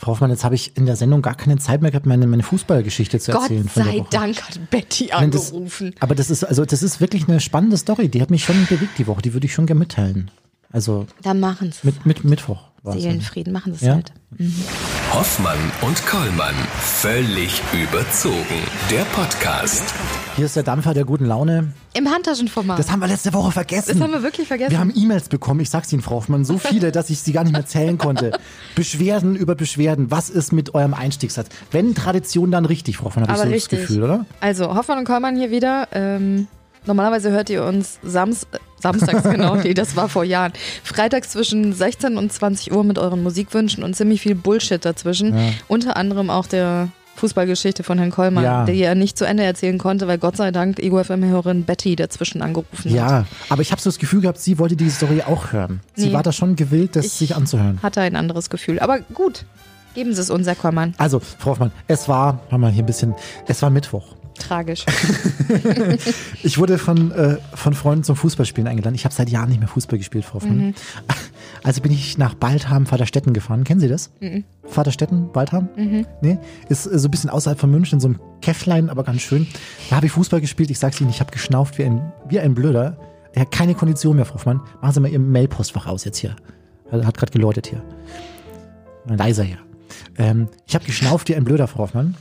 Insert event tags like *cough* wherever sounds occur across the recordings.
Frau Hoffmann, jetzt habe ich in der Sendung gar keine Zeit mehr gehabt, meine, meine Fußballgeschichte zu Gott erzählen. von der sei. Dank hat Betty Nein, das, angerufen. aber das ist, also das ist wirklich eine spannende Story. Die hat mich schon bewegt die Woche. Die würde ich schon gerne mitteilen. Also Dann machen sie mit, mit Mittwoch. Seelenfrieden, machen sie es Ja? halt. Hoffmann und Kollmann. Völlig überzogen. Der Podcast. Hier ist der Dampfer der guten Laune. Im Handtaschenformat. Das haben wir letzte Woche vergessen. Das haben wir wirklich vergessen. Wir haben E-Mails bekommen, ich sag's Ihnen, Frau Hoffmann, so viele, dass ich sie gar nicht mehr zählen konnte. *laughs* Beschwerden über Beschwerden. Was ist mit eurem Einstiegssatz? Wenn Tradition, dann richtig, Frau Hoffmann, habe ich so richtig. das Gefühl, oder? Also, Hoffmann und Kollmann hier wieder. Ähm, normalerweise hört ihr uns Sams äh, samstags, genau, nee, das war vor Jahren. Freitags zwischen 16 und 20 Uhr mit euren Musikwünschen und ziemlich viel Bullshit dazwischen. Unter anderem auch der Fußballgeschichte von Herrn Kollmann, Ja. die er nicht zu Ende erzählen konnte, weil Gott sei Dank Ego FM-Hörerin Betty dazwischen angerufen hat. Ja, aber ich habe so das Gefühl gehabt, sie wollte diese Story auch hören. Sie Nee. war da schon gewillt, das Ich- sich anzuhören. Hatte ein anderes Gefühl. Aber gut, geben Sie es uns, Herr Kollmann. Also, Frau Hoffmann, es war, machen wir hier ein bisschen, es war Mittwoch. Tragisch. *laughs* Ich wurde von, äh, von Freunden zum Fußballspielen eingeladen. Ich habe seit Jahren nicht mehr Fußball gespielt, Frau Hoffmann. Mhm. *laughs* Also bin ich nach Baldham, Vaterstetten gefahren. Kennen Sie das? Mhm. Vaterstetten, Baldham? Nee? Ist äh, so ein bisschen außerhalb von München, so einem Käfflein, aber ganz schön. Da habe ich Fußball gespielt. Ich sag's Ihnen, ich habe geschnauft wie ein, wie ein Blöder. Er hat keine Kondition mehr, Frau Hoffmann. Machen Sie mal Ihr Mailpostfach aus jetzt hier. Hat, hat gerade geläutet hier. Leiser hier. Ähm, ich habe geschnauft wie ein Blöder, Frau Hoffmann.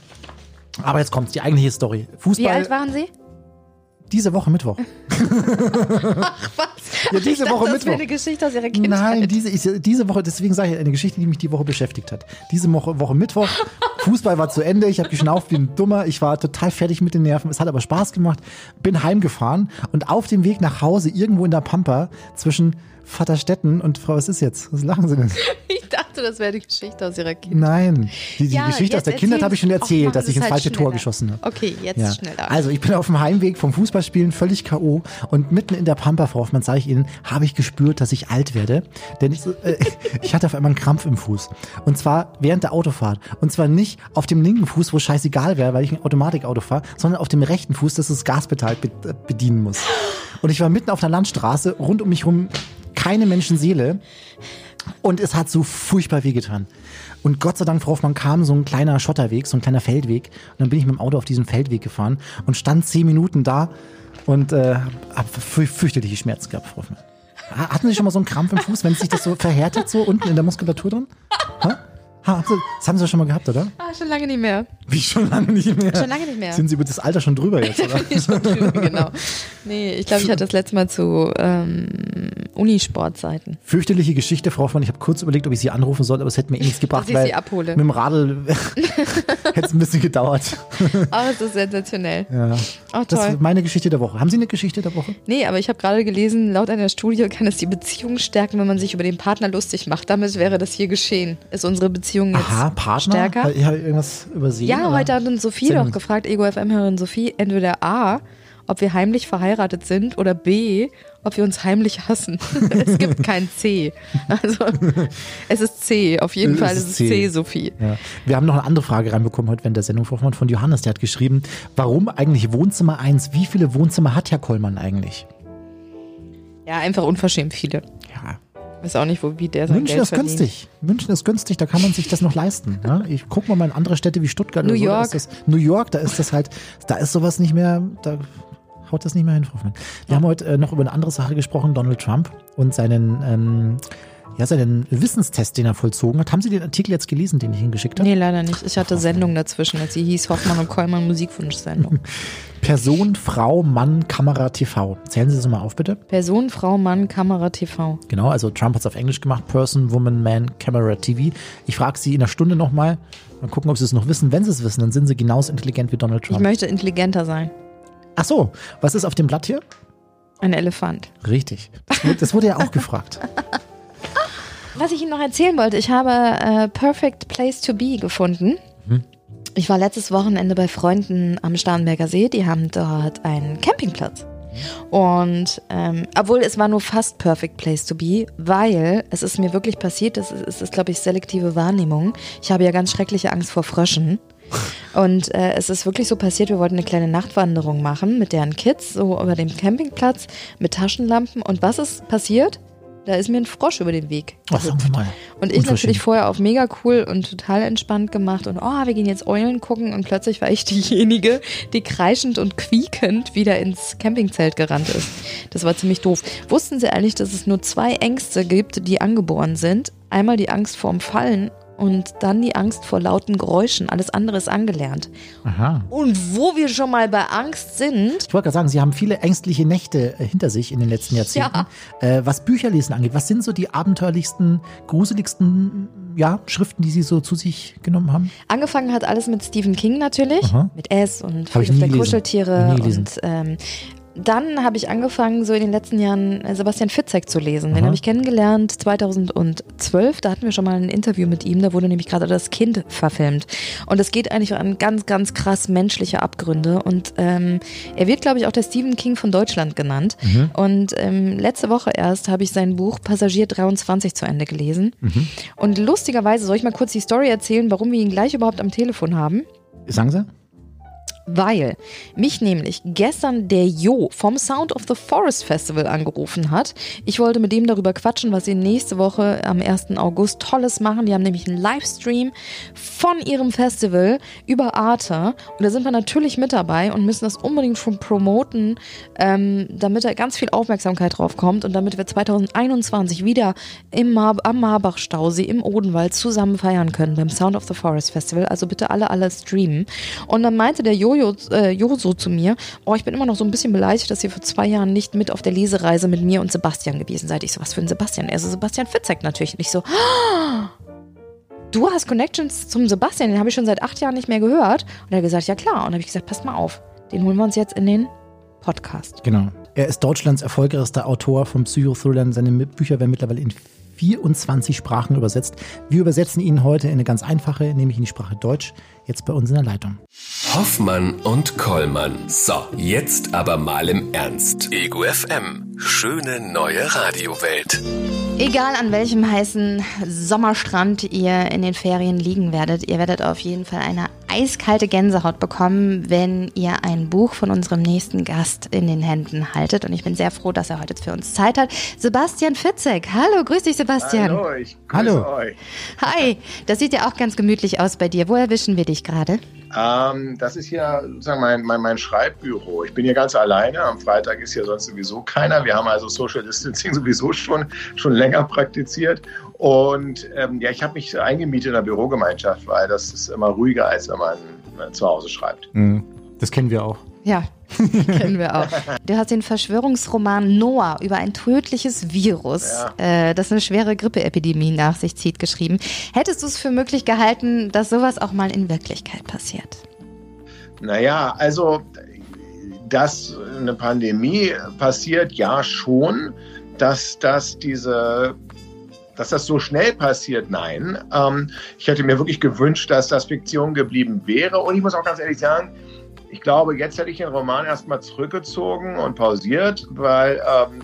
Aber jetzt kommt die eigentliche Story. Fußball. Wie alt waren Sie? Diese Woche Mittwoch. *laughs* Was? Ja, diese ich dachte, Woche das Mittwoch. wäre eine Geschichte aus Ihrer Kindheit. Nein, diese, ich, diese Woche, deswegen sage ich eine Geschichte, die mich die Woche beschäftigt hat. Diese Woche, Woche Mittwoch, *laughs* Fußball war zu Ende, ich habe geschnauft wie ein Dummer, ich war total fertig mit den Nerven, es hat aber Spaß gemacht, bin heimgefahren und auf dem Weg nach Hause, irgendwo in der Pampa, zwischen Vaterstetten und Frau, was ist jetzt? Was lachen Sie denn? *laughs* Ich dachte, das wäre die Geschichte aus Ihrer Kindheit. Nein, die, die Ja, Geschichte aus der Kindheit habe ich schon erzählt, Och, dass ich ins halt falsche Tor schneller. geschossen habe. Okay, jetzt Ja. schneller. Also ich bin auf dem Heimweg vom Fußballspielen völlig K.O. und mitten in der Pampa, Frau Hoffmann, sage ich Ihnen, habe ich gespürt, dass ich alt werde. Denn ich, äh, *laughs* ich hatte auf einmal einen Krampf im Fuß. Und zwar während der Autofahrt. Und zwar nicht auf dem linken Fuß, wo scheißegal wäre, weil ich ein Automatikauto fahre, sondern auf dem rechten Fuß, das das Gaspedal äh, bedienen muss. Und ich war mitten auf einer Landstraße, rund um mich rum keine Menschenseele. Und es hat so furchtbar wehgetan. Und Gott sei Dank, Frau Hoffmann, kam so ein kleiner Schotterweg, so ein kleiner Feldweg. Und dann bin ich mit dem Auto auf diesen Feldweg gefahren und stand zehn Minuten da und äh, hab fü fürchterliche Schmerzen gehabt, Frau Hoffmann. Ha- Hatten Sie schon mal so einen Krampf im Fuß, wenn sich das so verhärtet, so unten in der Muskulatur drin? Ha? Ha, haben Sie, das haben Sie schon mal gehabt, oder? Ah, schon lange nicht mehr. Wie schon lange nicht mehr. Schon lange nicht mehr. Sind Sie über das Alter schon drüber jetzt, *laughs* oder? Schon drüber, genau. Nee, ich glaube, ich hatte das letzte Mal zu ähm, Unisportzeiten. Fürchterliche Geschichte, Frau Hoffmann. Ich habe kurz überlegt, ob ich Sie anrufen soll, aber es hätte mir *laughs* eh nichts gebracht, ich weil Sie abhole. mit dem Radl *laughs* hätte es ein bisschen gedauert. *laughs* Oh, es ist sensationell. Ja. Oh, Das ist meine Geschichte der Woche. Haben Sie eine Geschichte der Woche? Nee, aber ich habe gerade gelesen, laut einer Studie kann es die Beziehung stärken, wenn man sich über den Partner lustig macht. Damit wäre das hier geschehen. Ist unsere Beziehung jetzt Aha, Partner? stärker? Ich habe irgendwas übersehen. Ja, heute hat uns Sophie doch gefragt, Ego FM-Hörerin Sophie, entweder A, ob wir heimlich verheiratet sind oder B, ob wir uns heimlich hassen. *laughs* es gibt kein C. Also es ist C, auf jeden Es Fall ist es C. C, Sophie. Ja. Wir haben noch eine andere Frage reinbekommen heute während der Sendung von Johannes. Der hat geschrieben, warum eigentlich Wohnzimmer 1? Wie viele Wohnzimmer hat Herr Kollmann eigentlich? Ja, einfach unverschämt viele. Ja. Weiß auch nicht, wo wie der sein München Geld ist verdient. günstig. München ist günstig, da kann man sich das noch leisten. Ja? Ich guck mal mal in andere Städte wie Stuttgart New oder so, da York. ist das, New York, da ist das halt, da ist sowas nicht mehr, da haut das nicht mehr hin, Frau Hoffmann. Wir haben heute äh, noch über eine andere Sache gesprochen, Donald Trump und seinen, ähm, ja, seinen Wissenstest, den er vollzogen hat. Haben Sie den Artikel jetzt gelesen, den ich Ihnen geschickt habe? Nee, leider nicht. Ich hatte Sendung dazwischen, als sie hieß Hoffmann und Kollmann Musikwunsch-Sendung. *laughs* Person, Frau, Mann, Kamera, TV. Zählen Sie das mal auf, bitte. Person, Frau, Mann, Kamera, TV. Genau, also Trump hat es auf Englisch gemacht. Person, Woman, Man, Camera, TV. Ich frage Sie in einer Stunde nochmal. Mal gucken, ob Sie es noch wissen. Wenn Sie es wissen, dann sind Sie genauso intelligent wie Donald Ich Trump. möchte intelligenter sein. Ach so, was ist auf dem Blatt hier? Ein Elefant. Richtig. Das wurde, das wurde ja auch gefragt. *laughs* Was ich Ihnen noch erzählen wollte, ich habe äh, Perfect Place to Be gefunden. Ich war letztes Wochenende bei Freunden am Starnberger See. Die haben dort einen Campingplatz. Und ähm, obwohl es war nur fast Perfect Place to Be, weil es ist mir wirklich passiert, das ist, es ist glaube ich, selektive Wahrnehmung. Ich habe ja ganz schreckliche Angst vor Fröschen. Und äh, es ist wirklich so passiert, wir wollten eine kleine Nachtwanderung machen mit deren Kids, so über dem Campingplatz mit Taschenlampen. Und was ist passiert? Da ist mir ein Frosch über den Weg. Wir mal. Und ich natürlich vorher auf mega cool und total entspannt gemacht und oh, wir gehen jetzt Eulen gucken und plötzlich war ich *laughs* diejenige, die kreischend und quiekend wieder ins Campingzelt gerannt ist. Das war ziemlich doof. Wussten Sie eigentlich, dass es nur zwei Ängste gibt, die angeboren sind? Einmal die Angst vorm Fallen und dann die Angst vor lauten Geräuschen. Alles andere ist angelernt. Aha. Und wo wir schon mal bei Angst sind, Ich wollte gerade sagen, Sie haben viele ängstliche Nächte äh, hinter sich in den letzten Jahrzehnten. Äh, was Bücherlesen angeht, was sind so die abenteuerlichsten, gruseligsten ja, Schriften, die Sie so zu sich genommen haben? angefangen hat alles mit Stephen King natürlich, Aha. mit S und Hab ich der gelesen. Kuscheltiere und ähm, dann habe ich angefangen, so in den letzten Jahren äh, Sebastian Fitzek zu lesen. Den habe ich kennengelernt 2012. Da hatten wir schon mal ein Interview mit ihm. Da wurde nämlich gerade das Kind verfilmt. Und es geht eigentlich an ganz, ganz krass menschliche Abgründe. Und ähm, er wird, glaube ich, auch der Stephen King von Deutschland genannt. Mhm. Und ähm, letzte Woche erst habe ich sein Buch Passagier 23 zu Ende gelesen. Mhm. Und lustigerweise soll ich mal kurz die Story erzählen, warum wir ihn gleich überhaupt am Telefon haben. Sagen Sie? Weil mich nämlich gestern der Jo vom Sound of the Forest Festival angerufen hat. Ich wollte mit dem darüber quatschen, was sie nächste Woche am 1. August Tolles machen. Die haben nämlich einen Livestream von ihrem Festival über Arte. Und da sind wir natürlich mit dabei und müssen das unbedingt schon promoten, ähm, damit da ganz viel Aufmerksamkeit drauf kommt und damit wir 2021 wieder im Mar am Marbach-Stausee im Odenwald zusammen feiern können beim Sound of the Forest Festival. Also bitte alle, alle streamen. Und dann meinte der Jojo, äh, Joso zu mir, oh, ich bin immer noch so ein bisschen beleidigt, dass ihr vor zwei Jahren nicht mit auf der Lesereise mit mir und Sebastian gewesen seid. Ich so, was für ein Sebastian? Er so, Sebastian Fitzek natürlich. Und ich so, "Ah, *gasps* du hast Connections zum Sebastian, den habe ich schon seit acht Jahren nicht mehr gehört. Und er hat gesagt, ja klar. Und habe ich gesagt, passt mal auf, den holen wir uns jetzt in den Podcast. Genau. Er ist Deutschlands erfolgreichster Autor von Psychothrillern. Seine Bücher werden mittlerweile in 24 Sprachen übersetzt. Wir übersetzen ihn heute in eine ganz einfache, nämlich in die Sprache Deutsch. Jetzt bei uns in der Leitung. Hoffmann und Kollmann. So, jetzt aber mal im Ernst. Ego FM. Schöne neue Radiowelt. Egal an welchem heißen Sommerstrand ihr in den Ferien liegen werdet, ihr werdet auf jeden Fall eine eiskalte Gänsehaut bekommen, wenn ihr ein Buch von unserem nächsten Gast in den Händen haltet. Und ich bin sehr froh, dass er heute für uns Zeit hat. Sebastian Fitzek. Hallo, grüß dich, Sebastian. Hallo, ich grüße Hallo. euch. Hi, das sieht ja auch ganz gemütlich aus bei dir. Wo erwischen wir dich gerade? Ähm, das ist hier sozusagen mein, mein, mein Schreibbüro. Ich bin hier ganz alleine. Am Freitag ist hier sonst sowieso keiner. Wir haben also Social Distancing *laughs* sowieso schon, schon länger praktiziert. Und ähm, ja, ich habe mich eingemietet in der Bürogemeinschaft, weil das ist immer ruhiger, als wenn man äh, zu Hause schreibt. Das kennen wir auch. Ja, *laughs* kennen wir auch. Du hast den Verschwörungsroman Noah über ein tödliches Virus, äh, das eine schwere Grippeepidemie nach sich zieht, geschrieben. Hättest du es für möglich gehalten, dass sowas auch mal in Wirklichkeit passiert? Naja, also, dass eine Pandemie passiert, ja schon. Dass das diese dass das so schnell passiert, nein. Ähm, ich hätte mir wirklich gewünscht, dass das Fiktion geblieben wäre. Und ich muss auch ganz ehrlich sagen, ich glaube, jetzt hätte ich den Roman erstmal zurückgezogen und pausiert, weil ähm,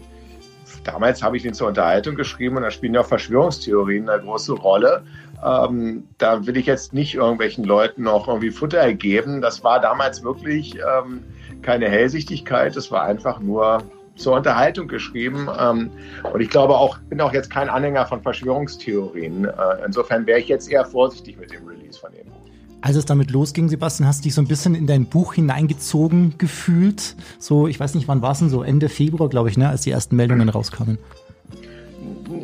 damals habe ich den zur Unterhaltung geschrieben und da spielen ja auch Verschwörungstheorien eine große Rolle. Ähm, da will ich jetzt nicht irgendwelchen Leuten noch irgendwie Futter geben. Das war damals wirklich ähm, keine Hellsichtigkeit, das war einfach nur zur Unterhaltung geschrieben. Ähm, und ich glaube auch, bin auch jetzt kein Anhänger von Verschwörungstheorien. Äh, insofern wäre ich jetzt eher vorsichtig mit dem Release von Buch. Als es damit losging, Sebastian, hast du dich so ein bisschen in dein Buch hineingezogen gefühlt. So, ich weiß nicht, wann war es denn so? Ende Februar, glaube ich, ne, als die ersten Meldungen rauskamen.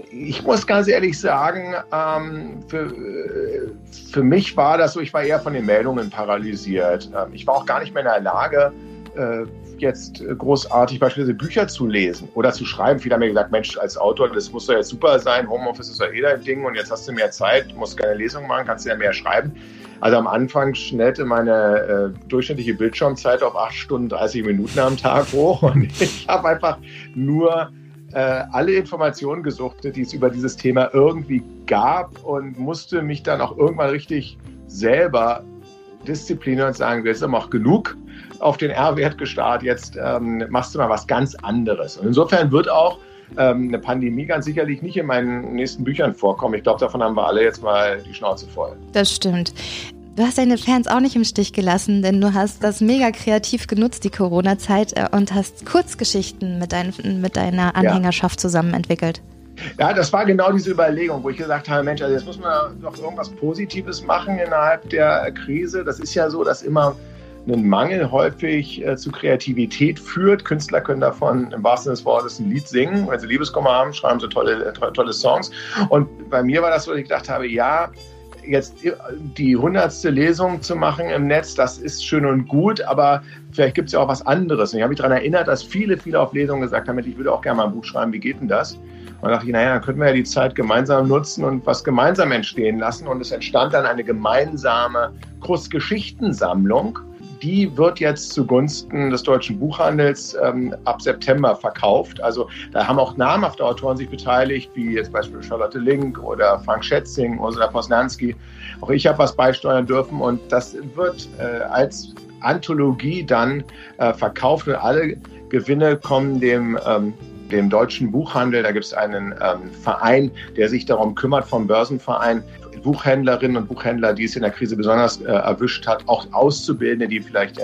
Ich muss ganz ehrlich sagen, ähm, für, äh, für mich war das so, ich war eher von den Meldungen paralysiert. Ähm, ich war auch gar nicht mehr in der Lage, äh, jetzt großartig beispielsweise Bücher zu lesen oder zu schreiben. Viele haben mir gesagt, Mensch, als Autor, das muss doch jetzt super sein, Homeoffice ist doch eh dein Ding und jetzt hast du mehr Zeit, musst keine Lesung machen, kannst ja mehr schreiben. Also am Anfang schnellte meine äh, durchschnittliche Bildschirmzeit auf 8 Stunden 30 Minuten am Tag hoch *laughs* und ich habe einfach nur äh, alle Informationen gesuchtet, die es über dieses Thema irgendwie gab und musste mich dann auch irgendwann richtig selber disziplinieren und sagen, jetzt haben wir auch genug auf den R-Wert gestarrt, jetzt ähm, machst du mal was ganz anderes. Und insofern wird auch ähm, eine Pandemie ganz sicherlich nicht in meinen nächsten Büchern vorkommen. Ich glaube, davon haben wir alle jetzt mal die Schnauze voll. Das stimmt. Du hast deine Fans auch nicht im Stich gelassen, denn du hast das mega kreativ genutzt, die Corona-Zeit, äh, und hast Kurzgeschichten mit, dein, mit deiner Anhängerschaft zusammen entwickelt. Ja, das war genau diese Überlegung, wo ich gesagt habe, Mensch, also jetzt muss man doch irgendwas Positives machen innerhalb der Krise. Das ist ja so, dass immer ein Mangel häufig äh, zu Kreativität führt. Künstler können davon im wahrsten Sinne des Wortes ein Lied singen. Wenn sie Liebeskummer haben, schreiben sie tolle, äh, tolle, tolle Songs. Und bei mir war das so, dass ich gedacht habe, ja, jetzt die hundertste Lesung zu machen im Netz, das ist schön und gut, aber vielleicht gibt es ja auch was anderes. Und ich habe mich daran erinnert, dass viele, viele auf Lesungen gesagt haben, ich würde auch gerne mal ein Buch schreiben, wie geht denn das? Und da dachte ich, naja, dann könnten wir ja die Zeit gemeinsam nutzen und was gemeinsam entstehen lassen. Und es entstand dann eine gemeinsame Kurzgeschichtensammlung die wird jetzt zugunsten des deutschen Buchhandels ähm, ab September verkauft. Also da haben auch namhafte Autoren sich beteiligt, wie jetzt beispielsweise Charlotte Link oder Frank Schätzing, Ursula Posnanski. Auch ich habe was beisteuern dürfen und das wird äh, als Anthologie dann äh, verkauft und alle Gewinne kommen dem ähm, dem deutschen Buchhandel. Da gibt es einen ähm, Verein, der sich darum kümmert, vom Börsenverein Buchhändlerinnen und Buchhändler, die es in der Krise besonders äh, erwischt hat, auch Auszubildende, die vielleicht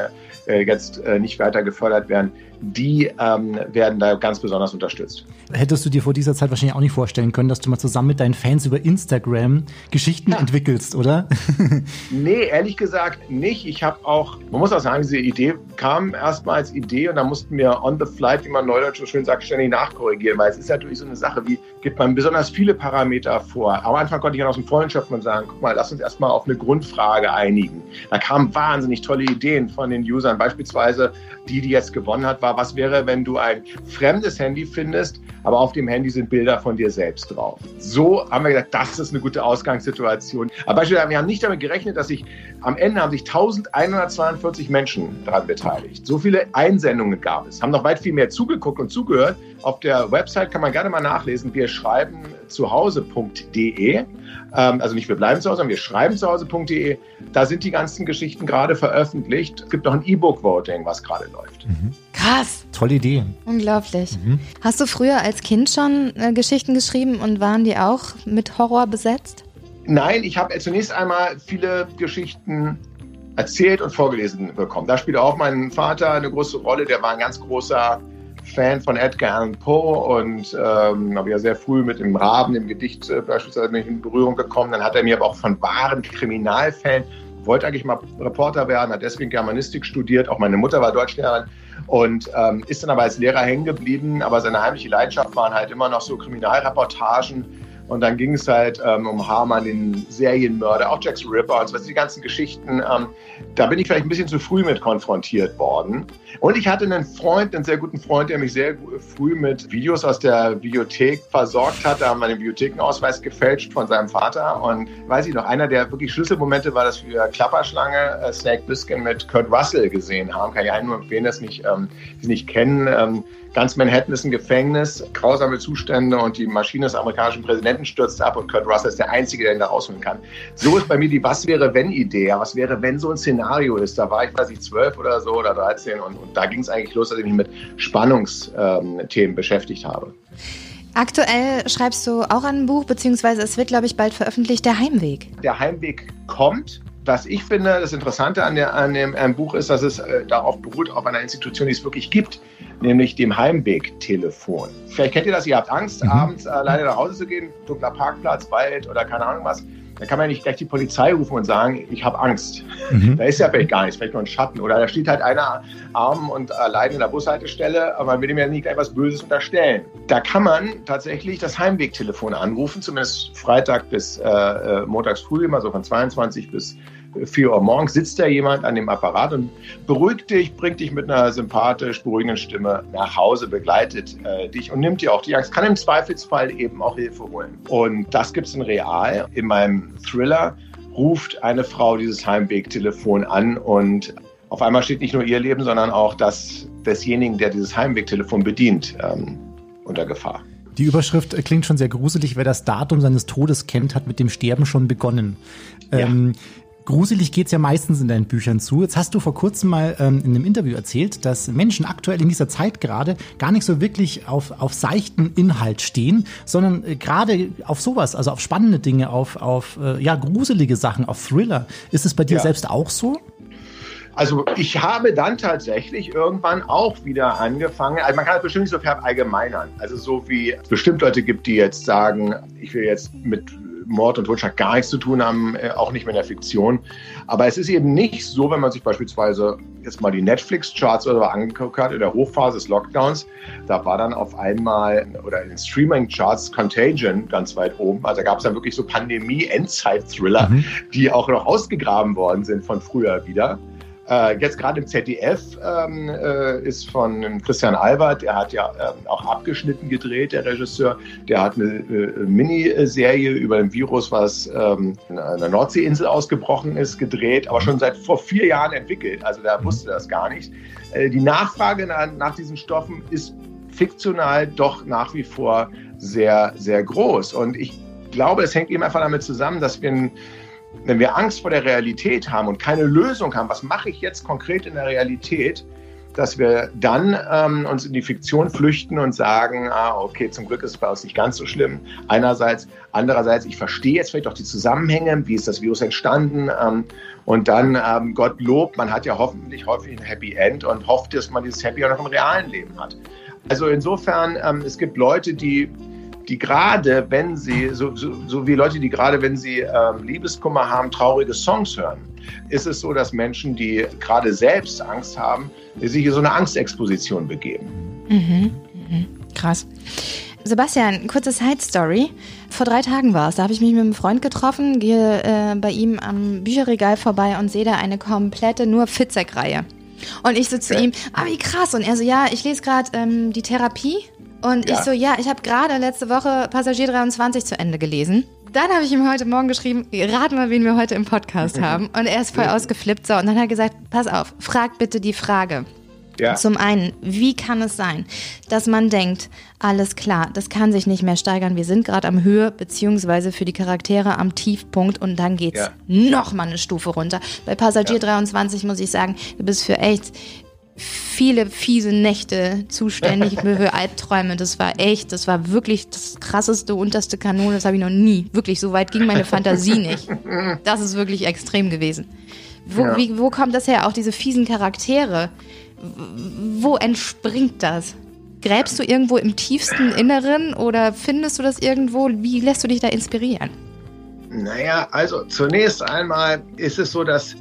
äh, jetzt äh, nicht weiter gefördert werden, die ähm, werden da ganz besonders unterstützt. Hättest du dir vor dieser Zeit wahrscheinlich auch nicht vorstellen können, dass du mal zusammen mit deinen Fans über Instagram Geschichten ja. entwickelst, oder? *laughs* nee, ehrlich gesagt nicht. Ich habe auch, man muss auch sagen, diese Idee kam erstmal als Idee und da mussten wir on the flight, wie man neudeutsch so schön sagt, ständig nachkorrigieren, weil es ist natürlich so eine Sache, wie gibt man besonders viele Parameter vor. Am Anfang konnte ich ja aus dem Vollen schöpfen und sagen, guck mal, lass uns erstmal auf eine Grundfrage einigen. Da kamen wahnsinnig tolle Ideen von den Usern, beispielsweise die, die jetzt gewonnen hat, war, was wäre, wenn du ein fremdes Handy findest, aber auf dem Handy sind Bilder von dir selbst drauf. So haben wir gesagt, das ist eine gute Ausgangssituation. Aber beispielsweise, wir haben nicht damit gerechnet, dass sich am Ende haben sich 1142 Menschen daran beteiligt. So viele Einsendungen gab es. Haben noch weit viel mehr zugeguckt und zugehört. Auf der Website kann man gerne mal nachlesen. Wir schreiben zuhause.de. Ähm, also nicht wir bleiben zu Hause, sondern wir schreiben zuhause.de. Da sind die ganzen Geschichten gerade veröffentlicht. Es gibt noch ein E-Book-Voting, was gerade läuft. Mhm. Krass. Tolle Idee. Unglaublich. Mhm. Hast du früher als Kind schon äh, Geschichten geschrieben und waren die auch mit Horror besetzt? Nein, ich habe zunächst einmal viele Geschichten erzählt und vorgelesen bekommen. Da spielte auch mein Vater eine große Rolle. Der war ein ganz großer Fan von Edgar Allan Poe und ähm, habe ja sehr früh mit dem Raben, dem Gedicht äh, beispielsweise in Berührung gekommen. Dann hat er mir aber auch von wahren Kriminalfällen, wollte eigentlich mal Reporter werden, hat deswegen Germanistik studiert. Auch meine Mutter war Deutschlehrerin und ähm, ist dann aber als Lehrer hängen geblieben. Aber seine heimliche Leidenschaft waren halt immer noch so Kriminalreportagen und dann ging es halt ähm, um Harman, den Serienmörder, auch Jack the Ripper und so, die ganzen Geschichten. Ähm, da bin ich vielleicht ein bisschen zu früh mit konfrontiert worden. Und ich hatte einen Freund, einen sehr guten Freund, der mich sehr früh mit Videos aus der Bibliothek versorgt hat. Da haben wir den Bibliothekenausweis gefälscht von seinem Vater. Und weiß ich noch, einer der wirklich Schlüsselmomente war, dass wir Klapperschlange äh, Snake Biskin mit Kurt Russell gesehen haben. Kann ich allen nur empfehlen, das nicht, ähm, die nicht kennen. Ähm, Ganz Manhattan ist ein Gefängnis, grausame Zustände und die Maschine des amerikanischen Präsidenten stürzt ab und Kurt Russell ist der Einzige, der ihn da rausholen kann. So ist bei mir die Was wäre wenn Idee. Was wäre wenn so ein Szenario ist? Da war ich, weiß ich, zwölf oder so oder 13 und, und da ging es eigentlich los, dass ich mich mit Spannungsthemen beschäftigt habe. Aktuell schreibst du auch an einem Buch, beziehungsweise es wird, glaube ich, bald veröffentlicht, Der Heimweg. Der Heimweg kommt was ich finde, das Interessante an, der, an dem Buch ist, dass es äh, darauf beruht, auf einer Institution, die es wirklich gibt, nämlich dem Heimwegtelefon. Vielleicht kennt ihr das, ihr habt Angst, mhm. abends alleine nach Hause zu gehen, dunkler Parkplatz, Wald oder keine Ahnung was. Da kann man nicht gleich die Polizei rufen und sagen, ich habe Angst. Mhm. Da ist ja vielleicht gar nichts, vielleicht nur ein Schatten. Oder da steht halt einer arm und allein in der Bushaltestelle, aber man will ihm ja nicht gleich was Böses unterstellen. Da kann man tatsächlich das Heimwegtelefon anrufen, zumindest Freitag bis äh, äh montags früh, immer so von 22 bis 4 Uhr morgens sitzt da jemand an dem Apparat und beruhigt dich, bringt dich mit einer sympathisch beruhigenden Stimme nach Hause, begleitet äh, dich und nimmt dir auch die Angst, kann im Zweifelsfall eben auch Hilfe holen. Und das gibt es in Real. In meinem Thriller ruft eine Frau dieses Heimwegtelefon an und auf einmal steht nicht nur ihr Leben, sondern auch das desjenigen, der dieses Heimwegtelefon bedient, ähm, unter Gefahr. Die Überschrift klingt schon sehr gruselig. Wer das Datum seines Todes kennt, hat mit dem Sterben schon begonnen. Ja. Ähm, Gruselig geht's ja meistens in deinen Büchern zu. Jetzt hast du vor kurzem mal ähm, in einem Interview erzählt, dass Menschen aktuell in dieser Zeit gerade gar nicht so wirklich auf, auf seichten Inhalt stehen, sondern äh, gerade auf sowas, also auf spannende Dinge, auf, auf äh, ja, gruselige Sachen, auf Thriller. Ist es bei dir ja. selbst auch so? Also ich habe dann tatsächlich irgendwann auch wieder angefangen, also man kann das bestimmt nicht so verallgemeinern. Also so wie es bestimmt Leute gibt, die jetzt sagen, ich will jetzt mit Mord und Totschlag gar nichts zu tun haben, äh, auch nicht mehr in der Fiktion. Aber es ist eben nicht so, wenn man sich beispielsweise jetzt mal die Netflix-Charts oder angeguckt hat, in der Hochphase des Lockdowns, da war dann auf einmal, oder in den Streaming-Charts Contagion ganz weit oben. Also da gab es dann wirklich so Pandemie-Endzeit-Thriller, mhm. die auch noch ausgegraben worden sind von früher wieder. Äh, jetzt gerade im ZDF ähm, äh, ist von Christian Albert, der hat ja äh, auch abgeschnitten gedreht, der Regisseur. Der hat eine äh, Miniserie über ein Virus, was ähm, an der Nordseeinsel ausgebrochen ist, gedreht, aber schon seit vor vier Jahren entwickelt. Also da wusste das gar nicht. Äh, die Nachfrage nach, nach diesen Stoffen ist fiktional doch nach wie vor sehr, sehr groß. Und ich glaube, es hängt eben einfach damit zusammen, dass wir ein wenn wir Angst vor der Realität haben und keine Lösung haben, was mache ich jetzt konkret in der Realität, dass wir dann ähm, uns in die Fiktion flüchten und sagen, ah, okay, zum Glück ist es bei uns nicht ganz so schlimm. Einerseits, andererseits, ich verstehe jetzt vielleicht auch die Zusammenhänge, wie ist das Virus entstanden ähm, und dann, ähm, Gott lobt, man hat ja hoffentlich häufig ein Happy End und hofft, dass man dieses Happy auch noch im realen Leben hat. Also insofern, ähm, es gibt Leute, die die gerade, wenn sie, so, so, so wie Leute, die gerade, wenn sie ähm, Liebeskummer haben, traurige Songs hören, ist es so, dass Menschen, die gerade selbst Angst haben, sich in so eine Angstexposition begeben. Mhm, mhm. Krass. Sebastian, kurze Side-Story. Vor drei Tagen war es. Da habe ich mich mit einem Freund getroffen, gehe äh, bei ihm am Bücherregal vorbei und sehe da eine komplette nur Fitzek-Reihe. Und ich so zu ja. ihm, ah, wie krass. Und er so, ja, ich lese gerade ähm, die Therapie und ja. ich so, ja, ich habe gerade letzte Woche Passagier 23 zu Ende gelesen. Dann habe ich ihm heute Morgen geschrieben, rat mal, wen wir heute im Podcast *laughs* haben. Und er ist voll ausgeflippt. So, und dann hat er gesagt, pass auf, frag bitte die Frage. Ja. Zum einen, wie kann es sein, dass man denkt, alles klar, das kann sich nicht mehr steigern, wir sind gerade am Höhe, beziehungsweise für die Charaktere am Tiefpunkt und dann geht's ja. noch mal eine Stufe runter. Bei Passagier ja. 23 muss ich sagen, du bist für echt viele fiese Nächte zuständig *laughs* für Albträume. Das war echt, das war wirklich das krasseste, unterste Kanone. Das habe ich noch nie. Wirklich, so weit ging meine Fantasie *laughs* nicht. Das ist wirklich extrem gewesen. Wo, ja. wie, wo kommt das her? Auch diese fiesen Charaktere. Wo entspringt das? Gräbst du irgendwo im tiefsten Inneren oder findest du das irgendwo? Wie lässt du dich da inspirieren? Naja, also zunächst einmal ist es so, dass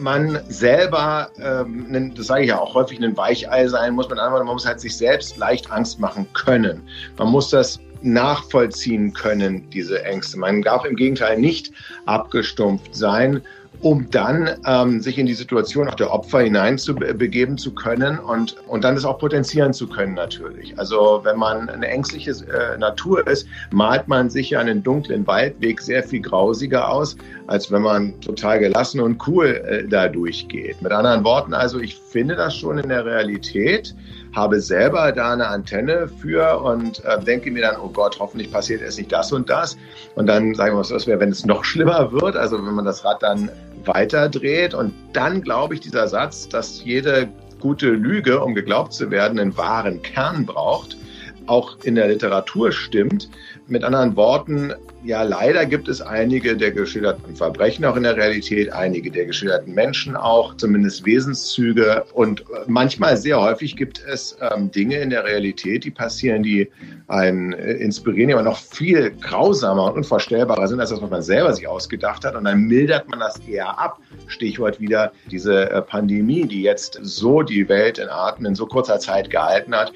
man selber, ähm, das sage ich ja auch häufig, ein Weichei sein muss. Man, man muss halt sich selbst leicht Angst machen können. Man muss das nachvollziehen können, diese Ängste. Man darf im Gegenteil nicht abgestumpft sein um dann ähm, sich in die Situation auch der Opfer hineinzubegeben zu können und, und dann das auch potenzieren zu können natürlich. Also wenn man eine ängstliche äh, Natur ist, malt man sich einen dunklen Waldweg sehr viel grausiger aus, als wenn man total gelassen und cool äh, da durchgeht. Mit anderen Worten, also ich finde das schon in der Realität, habe selber da eine Antenne für und äh, denke mir dann, oh Gott, hoffentlich passiert erst nicht das und das. Und dann sagen wir, was wäre, wenn es noch schlimmer wird, also wenn man das Rad dann weiterdreht. Und dann glaube ich, dieser Satz, dass jede gute Lüge, um geglaubt zu werden, einen wahren Kern braucht, auch in der Literatur stimmt. Mit anderen Worten, ja, leider gibt es einige der geschilderten Verbrechen auch in der Realität, einige der geschilderten Menschen auch, zumindest Wesenszüge. Und manchmal, sehr häufig gibt es ähm, Dinge in der Realität, die passieren, die einen äh, inspirieren, die aber noch viel grausamer und unvorstellbarer sind, als das, was man selber sich ausgedacht hat. Und dann mildert man das eher ab. Stichwort wieder diese äh, Pandemie, die jetzt so die Welt in Atem in so kurzer Zeit gehalten hat.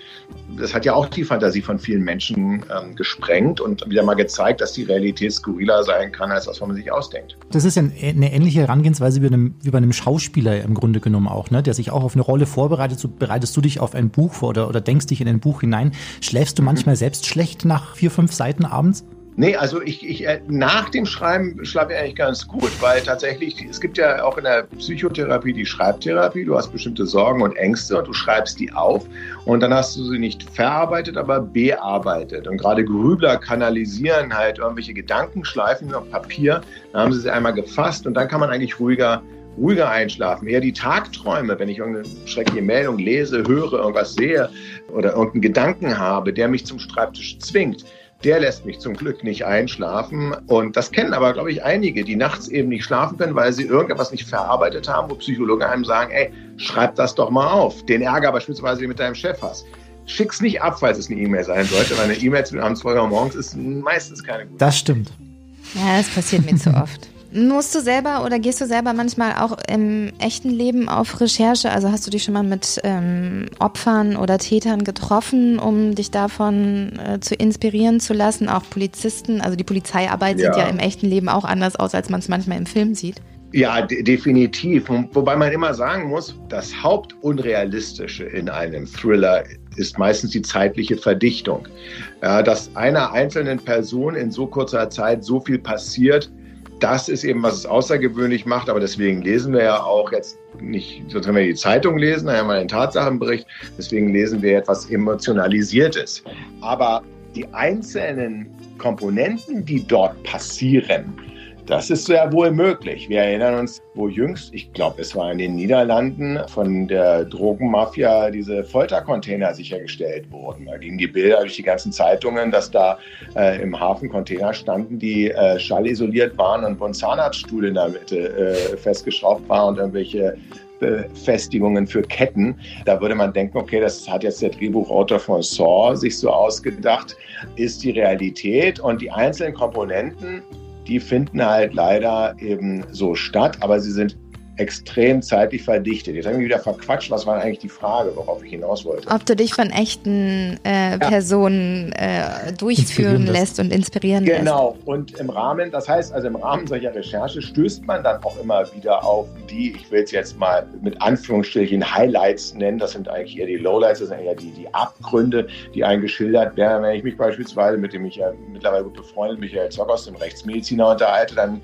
Das hat ja auch die Fantasie von vielen Menschen ähm, gesprengt und wieder mal gezeigt, dass die Realität skurriler sein kann, als was man sich ausdenkt. Das ist ja eine ähnliche Herangehensweise wie, einem, wie bei einem Schauspieler im Grunde genommen auch, ne? der sich auch auf eine Rolle vorbereitet. So bereitest du dich auf ein Buch vor oder, oder denkst dich in ein Buch hinein. Schläfst du manchmal selbst schlecht nach vier, fünf Seiten abends? Nee, also ich, ich äh, nach dem Schreiben schlafe ich eigentlich ganz gut, weil tatsächlich, es gibt ja auch in der Psychotherapie die Schreibtherapie, du hast bestimmte Sorgen und Ängste und du schreibst die auf und dann hast du sie nicht verarbeitet, aber bearbeitet. Und gerade Grübler kanalisieren halt irgendwelche Gedankenschleifen auf Papier, dann haben sie sie einmal gefasst und dann kann man eigentlich ruhiger ruhiger einschlafen. Eher die Tagträume, wenn ich irgendeine schreckliche Meldung lese, höre, irgendwas sehe oder irgendeinen Gedanken habe, der mich zum Schreibtisch zwingt der lässt mich zum Glück nicht einschlafen. Und das kennen aber, glaube ich, einige, die nachts eben nicht schlafen können, weil sie irgendetwas nicht verarbeitet haben, wo Psychologen einem sagen, ey, schreib das doch mal auf. Den Ärger beispielsweise, den du mit deinem Chef hast. Schick's nicht ab, falls es eine E-Mail sein sollte, weil eine E-Mail 2 Uhr morgens ist meistens keine gute. Das stimmt. Ja, das passiert mir zu oft. Musst du selber oder gehst du selber manchmal auch im echten Leben auf Recherche? Also hast du dich schon mal mit ähm, Opfern oder Tätern getroffen, um dich davon äh, zu inspirieren zu lassen? Auch Polizisten, also die Polizeiarbeit ja. sieht ja im echten Leben auch anders aus, als man es manchmal im Film sieht. Ja, de definitiv. Wobei man immer sagen muss, das Hauptunrealistische in einem Thriller ist meistens die zeitliche Verdichtung. Ja, dass einer einzelnen Person in so kurzer Zeit so viel passiert, das ist eben, was es außergewöhnlich macht. Aber deswegen lesen wir ja auch jetzt nicht, sonst wenn wir die Zeitung lesen, dann haben wir einen Tatsachenbericht. Deswegen lesen wir etwas Emotionalisiertes. Aber die einzelnen Komponenten, die dort passieren, das ist sehr wohl möglich. Wir erinnern uns, wo jüngst, ich glaube, es war in den Niederlanden, von der Drogenmafia diese Foltercontainer sichergestellt wurden. Da gingen die Bilder durch die ganzen Zeitungen, dass da äh, im Hafen Container standen, die äh, schallisoliert waren und wo Zahnarztstuhl in der Mitte äh, festgeschraubt war und irgendwelche Befestigungen für Ketten. Da würde man denken, okay, das hat jetzt der Drehbuchautor von Saw sich so ausgedacht, ist die Realität und die einzelnen Komponenten die finden halt leider eben so statt, aber sie sind extrem zeitlich verdichtet. Jetzt habe ich mich wieder verquatscht. Was war eigentlich die Frage, worauf ich hinaus wollte? Ob du dich von echten äh, Personen äh, durchführen lässt und inspirieren genau. lässt. Genau. Und im Rahmen, das heißt also im Rahmen solcher Recherche stößt man dann auch immer wieder auf die, ich will es jetzt mal mit Anführungsstrichen Highlights nennen. Das sind eigentlich eher die Lowlights, das sind eher die, die Abgründe, die eingeschildert werden. Wenn ich mich beispielsweise mit dem ich ja mittlerweile gut befreundet Michael Zock aus dem Rechtsmediziner unterhalte, dann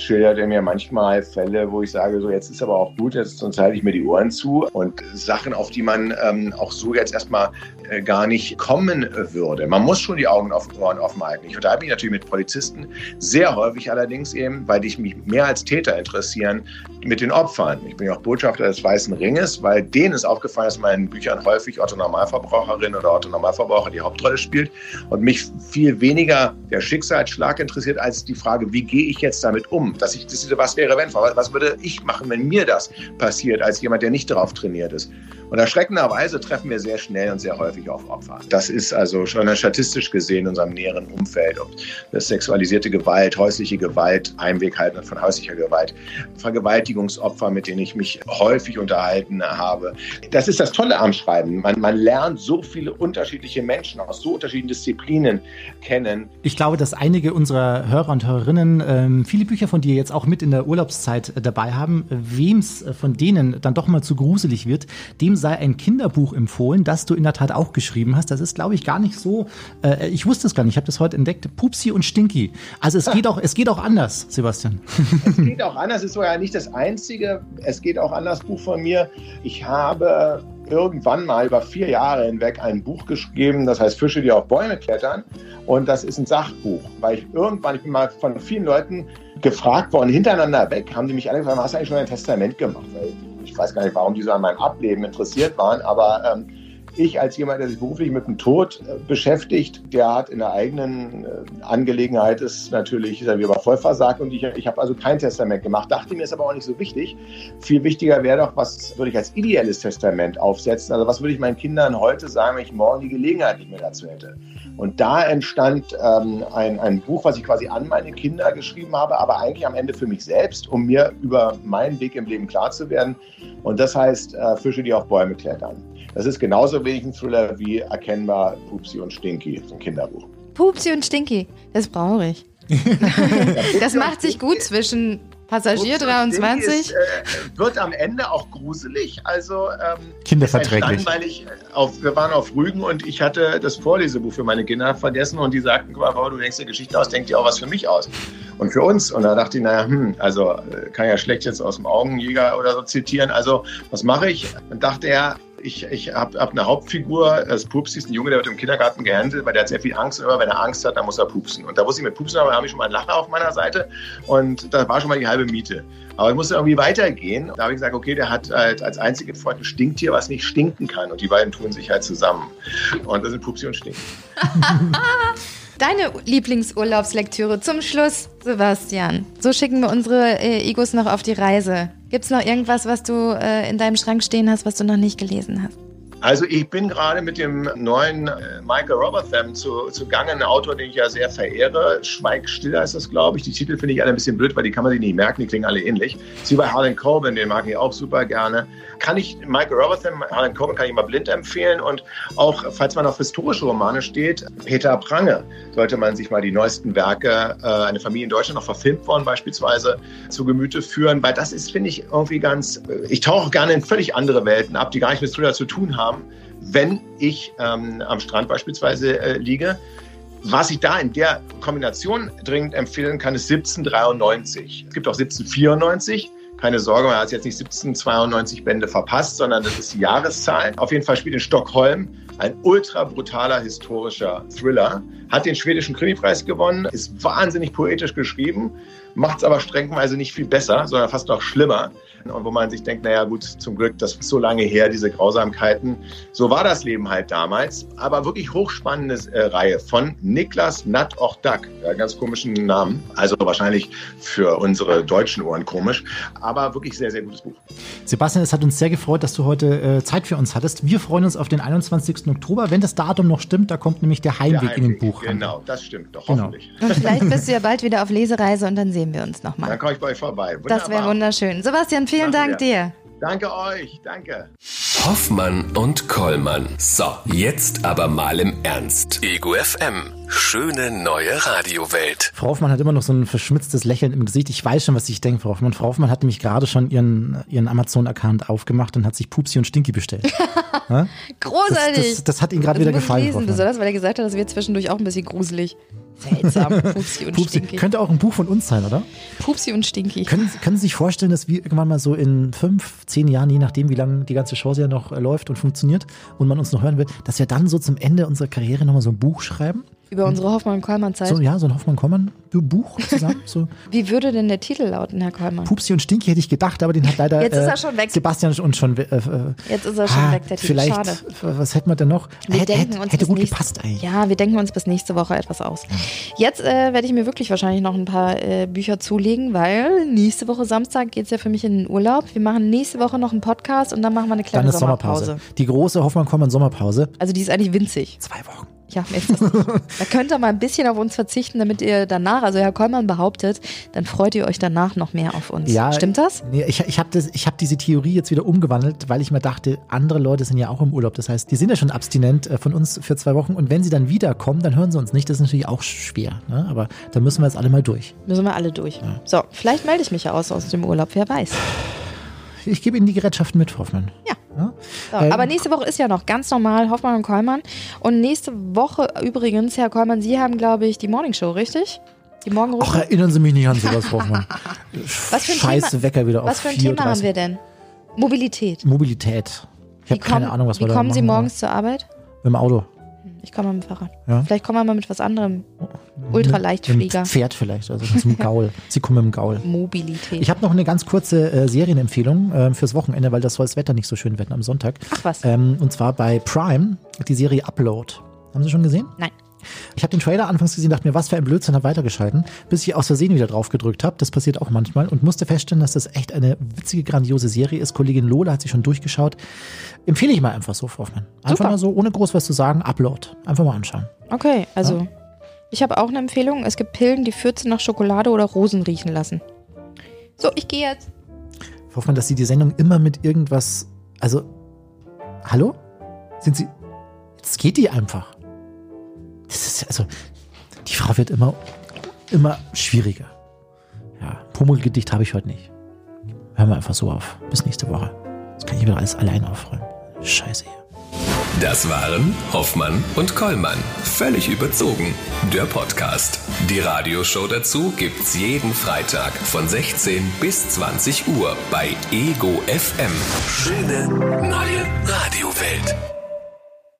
schildert er mir manchmal Fälle, wo ich sage, so jetzt ist aber auch gut, jetzt sonst halte ich mir die Ohren zu und Sachen, auf die man ähm, auch so jetzt erstmal äh, gar nicht kommen würde. Man muss schon die Augen auf Ohren offen halten. Ich unterhalte mich natürlich mit Polizisten, sehr häufig allerdings eben, weil ich mich mehr als Täter interessieren, mit den Opfern. Ich bin ja auch Botschafter des Weißen Ringes, weil denen ist aufgefallen, dass in meinen Büchern häufig Otto Normalverbraucherin oder Otto Normalverbraucher die Hauptrolle spielt und mich viel weniger der Schicksalsschlag interessiert als die Frage, wie gehe ich jetzt damit um? Dass ich, das was wäre wenn? Was würde ich machen, wenn mir das passiert, als jemand, der nicht darauf trainiert ist? Und erschreckenderweise treffen wir sehr schnell und sehr häufig auf Opfer. Das ist also schon statistisch gesehen in unserem näheren Umfeld, ob das sexualisierte Gewalt, häusliche Gewalt, Heimweghalten von häuslicher Gewalt, Vergewaltigungsopfer, mit denen ich mich häufig unterhalten habe. Das ist das Tolle am Schreiben. Man, man lernt so viele unterschiedliche Menschen aus so unterschiedlichen Disziplinen kennen. Ich glaube, dass einige unserer Hörer und Hörerinnen ähm, viele Bücher von dir jetzt auch mit in der Urlaubszeit äh, dabei haben. Wem es äh, von denen dann doch mal zu gruselig wird, dem sei ein Kinderbuch empfohlen, das du in der Tat auch geschrieben hast. Das ist, glaube ich, gar nicht so. Äh, ich wusste es gar nicht. Ich habe das heute entdeckt. Pupsi und Stinky. Also es geht auch, es geht auch anders, Sebastian. Es *laughs* geht auch anders. Es ist sogar nicht das einzige. Es geht auch anders. Buch von mir. Ich habe irgendwann mal über vier Jahre hinweg ein Buch geschrieben, das heißt Fische, die auf Bäume klettern. Und das ist ein Sachbuch, weil ich irgendwann, ich bin mal von vielen Leuten gefragt worden, hintereinander weg, haben die mich alle gefragt, hast du eigentlich schon ein Testament gemacht? Weil ich weiß gar nicht, warum die so an meinem Ableben interessiert waren, aber ähm, ich als jemand, der sich beruflich mit dem Tod äh, beschäftigt, der hat in der eigenen äh, Angelegenheit ist natürlich, ist er wieder voll versagt und ich, ich habe also kein Testament gemacht. Dachte mir, ist aber auch nicht so wichtig. Viel wichtiger wäre doch, was würde ich als ideelles Testament aufsetzen? Also was würde ich meinen Kindern heute sagen, wenn ich morgen die Gelegenheit nicht mehr dazu hätte? Und da entstand ähm, ein, ein Buch, was ich quasi an meine Kinder geschrieben habe, aber eigentlich am Ende für mich selbst, um mir über meinen Weg im Leben klar zu werden. Und das heißt äh, Fische, die auf Bäume klettern. Das ist genauso wenig ein Thriller wie erkennbar Pupsi und Stinky, so ein Kinderbuch. Pupsi und Stinky, das brauche ich. *laughs* das macht sich gut zwischen Passagier 23. Ist, äh, wird am Ende auch gruselig. Also ähm, kinderverträglich. Weil ich auf, wir waren auf Rügen und ich hatte das Vorlesebuch für meine Kinder vergessen und die sagten, guck mal, du denkst dir Geschichte aus, denk dir auch was für mich aus und für uns. Und da dachte ich, naja, hm, also äh, kann ja schlecht jetzt aus dem Augenjäger oder so zitieren. Also was mache ich? Und dachte er, ich, ich habe hab eine Hauptfigur, das Pupsi ist ein Junge, der wird im Kindergarten gehandelt, weil der hat sehr viel Angst. Und immer wenn er Angst hat, dann muss er pupsen. Und da wusste ich mit Pupsen, aber habe ich schon mal einen Lacher auf meiner Seite. Und da war schon mal die halbe Miete. Aber ich musste irgendwie weitergehen. Da habe ich gesagt, okay, der hat halt als einzige Freund ein Stinktier, was nicht stinken kann. Und die beiden tun sich halt zusammen. Und das sind Pupsi und Stinken. *laughs* Deine Lieblingsurlaubslektüre zum Schluss, Sebastian. So schicken wir unsere äh, Egos noch auf die Reise. Gibt's noch irgendwas, was du äh, in deinem Schrank stehen hast, was du noch nicht gelesen hast? Also ich bin gerade mit dem neuen äh, Michael Robotham zu, zu Gange, ein Autor, den ich ja sehr verehre. Schweig still heißt das, glaube ich. Die Titel finde ich alle ein bisschen blöd, weil die kann man sich nicht merken, die klingen alle ähnlich. Sie bei Harlan Coben, den mag ich auch super gerne. Kann ich Michael Robotham, Harlan Coben kann ich mal blind empfehlen und auch, falls man auf historische Romane steht, Peter Prange sollte man sich mal die neuesten Werke, äh, eine Familie in Deutschland noch verfilmt worden beispielsweise, zu Gemüte führen, weil das ist, finde ich, irgendwie ganz, äh, ich tauche gerne in völlig andere Welten ab, die gar nichts mit Thriller zu tun haben haben, wenn ich ähm, am Strand beispielsweise äh, liege. Was ich da in der Kombination dringend empfehlen kann, ist 1793. Es gibt auch 1794. Keine Sorge, man hat jetzt nicht 1792 Bände verpasst, sondern das ist die Jahreszahl. Auf jeden Fall spielt in Stockholm ein ultra brutaler historischer Thriller. Hat den schwedischen Krimipreis gewonnen, ist wahnsinnig poetisch geschrieben, macht es aber strengweise nicht viel besser, sondern fast noch schlimmer und wo man sich denkt, naja gut, zum Glück, das ist so lange her, diese Grausamkeiten. So war das Leben halt damals. Aber wirklich hochspannende äh, Reihe von Niklas Nat Ochdak, ja, ganz komischen Namen, also wahrscheinlich für unsere deutschen Ohren komisch, aber wirklich sehr, sehr gutes Buch. Sebastian, es hat uns sehr gefreut, dass du heute äh, Zeit für uns hattest. Wir freuen uns auf den 21. Oktober, wenn das Datum noch stimmt, da kommt nämlich der Heimweg, der Heimweg in den Buch. Genau, das stimmt doch, genau. hoffentlich. Und *laughs* vielleicht bist du ja bald wieder auf Lesereise und dann sehen wir uns nochmal. Dann komme ich bei euch vorbei. Wunderbar. Das wäre wunderschön. Sebastian, vielen Dank dir. Danke euch, danke. Hoffmann und Kollmann. So, jetzt aber mal im Ernst. Ego FM. Schöne neue Radiowelt. Frau Hoffmann hat immer noch so ein verschmitztes Lächeln im Gesicht. Ich weiß schon, was ich denke, Frau Hoffmann. Frau Hoffmann hat nämlich gerade schon ihren, ihren Amazon-Account aufgemacht und hat sich Pupsi und Stinky bestellt. *laughs* Großartig. Das, das, das, hat ihm gerade wieder gefallen. Lesen, besonders weil er gesagt hat, das wird zwischendurch auch ein bisschen gruselig. Seltsam, *laughs* Pupsi und Pupsi. Stinky. Könnte auch ein Buch von uns sein, oder? Pupsi und Stinky. Können, können Sie sich vorstellen, dass wir irgendwann mal so in fünf, zehn Jahren, je nachdem, wie lange die ganze Show ja noch äh, läuft und funktioniert und man uns noch hören will, dass wir dann so zum Ende unserer Karriere nochmal so ein Buch schreiben? Über unsere Hoffmann-Kollmann-Zeit? So, ja, so ein Hoffmann-Kollmann-Buch zusammen. So. *laughs* Wie würde denn der Titel lauten, Herr Kollmann? Pupsi und Stinky hätte ich gedacht, aber den hat leider Jetzt ist er schon weg. Sebastian und schon äh, Jetzt ist er schon ah, weg, der Titel. Vielleicht, Schade. was hätten wir denn noch? Wir hätte, denken uns hätte gut nächste, gepasst eigentlich. Ja, wir denken uns bis nächste Woche etwas aus. Jetzt äh, werde ich mir wirklich wahrscheinlich noch ein paar äh, Bücher zulegen, weil nächste Woche Samstag geht es ja für mich in den Urlaub. Wir machen nächste Woche noch einen Podcast und dann machen wir eine kleine dann ist Sommerpause. Sommerpause. Die große Hoffmann-Kollmann-Sommerpause. Also die ist eigentlich winzig. Zwei Wochen. Ja, mehr ist das nicht. *laughs* da könnt ihr mal ein bisschen auf uns verzichten, damit ihr danach, also Herr Kollmann behauptet, dann freut ihr euch danach noch mehr auf uns. Ja, Stimmt das? Nee, ich, ich habe hab diese Theorie jetzt wieder umgewandelt, weil ich mir dachte, andere Leute sind ja auch im Urlaub. Das heißt, die sind ja schon abstinent äh, von uns für zwei Wochen und wenn sie dann wiederkommen, dann hören sie uns nicht. Das ist natürlich auch schwer. Ne? Aber da müssen wir jetzt alle mal durch. Müssen wir alle durch. Ja. So, vielleicht melde ich mich ja aus aus dem Urlaub, wer weiß. Ich gebe Ihnen die Gerätschaften mit, Hoffmann. Ja. Ja? So, ähm, aber nächste Woche ist ja noch ganz normal Hoffmann und Kollmann. Und nächste Woche übrigens, Herr Kollmann, Sie haben, glaube ich, die Morningshow, richtig? Die Morgenrunde? Ach, erinnern Sie mich nicht an sowas, Hoffmann. *laughs* was für ein Scheiße Thema, Wecker wieder auf Was für ein Thema haben wir denn? Mobilität. Mobilität. Ich habe keine Ahnung, was wir da machen. Wie kommen Sie morgens zur Arbeit? Mit dem Auto. Ich komme mit dem Fahrrad. Ja? Vielleicht kommen wir mal mit was anderem. Ultraleichtflieger. Mit Pferd vielleicht, also dem *laughs* Gaul. Sie kommen mit dem Gaul. Mobilität. Ich habe noch eine ganz kurze äh, Serienempfehlung äh, fürs Wochenende, weil das soll das Wetter nicht so schön werden am Sonntag. Ach was. Ähm, und zwar bei Prime, die Serie Upload. Haben Sie schon gesehen? Nein. Ich habe den Trailer anfangs gesehen, dachte mir, was für ein Blödsinn, habe weitergeschalten, bis ich aus Versehen wieder drauf gedrückt habe. Das passiert auch manchmal und musste feststellen, dass das echt eine witzige, grandiose Serie ist. Kollegin Lola hat sie schon durchgeschaut. Empfehle ich mal einfach so, Frau Hoffmann. Einfach Super. mal so, ohne groß was zu sagen, Upload. Einfach mal anschauen. Okay, also Ja. ich habe auch eine Empfehlung. Es gibt Pillen, die Fürze nach Schokolade oder Rosen riechen lassen. So, ich gehe jetzt. Frau Hoffmann, dass Sie die Sendung immer mit irgendwas, also, hallo? Sind Sie, jetzt geht die einfach. Das ist, also, die Frau wird immer, immer schwieriger. Ja, Pummelgedicht habe ich heute nicht. Hören wir einfach so auf. Bis nächste Woche. Jetzt kann ich wieder alles allein aufräumen. Scheiße hier. Das waren Hoffmann und Kollmann. Völlig überzogen. Der Podcast. Die Radioshow dazu gibt's jeden Freitag von 16 bis 20 Uhr bei Ego FM. Schöne neue Radiowelt.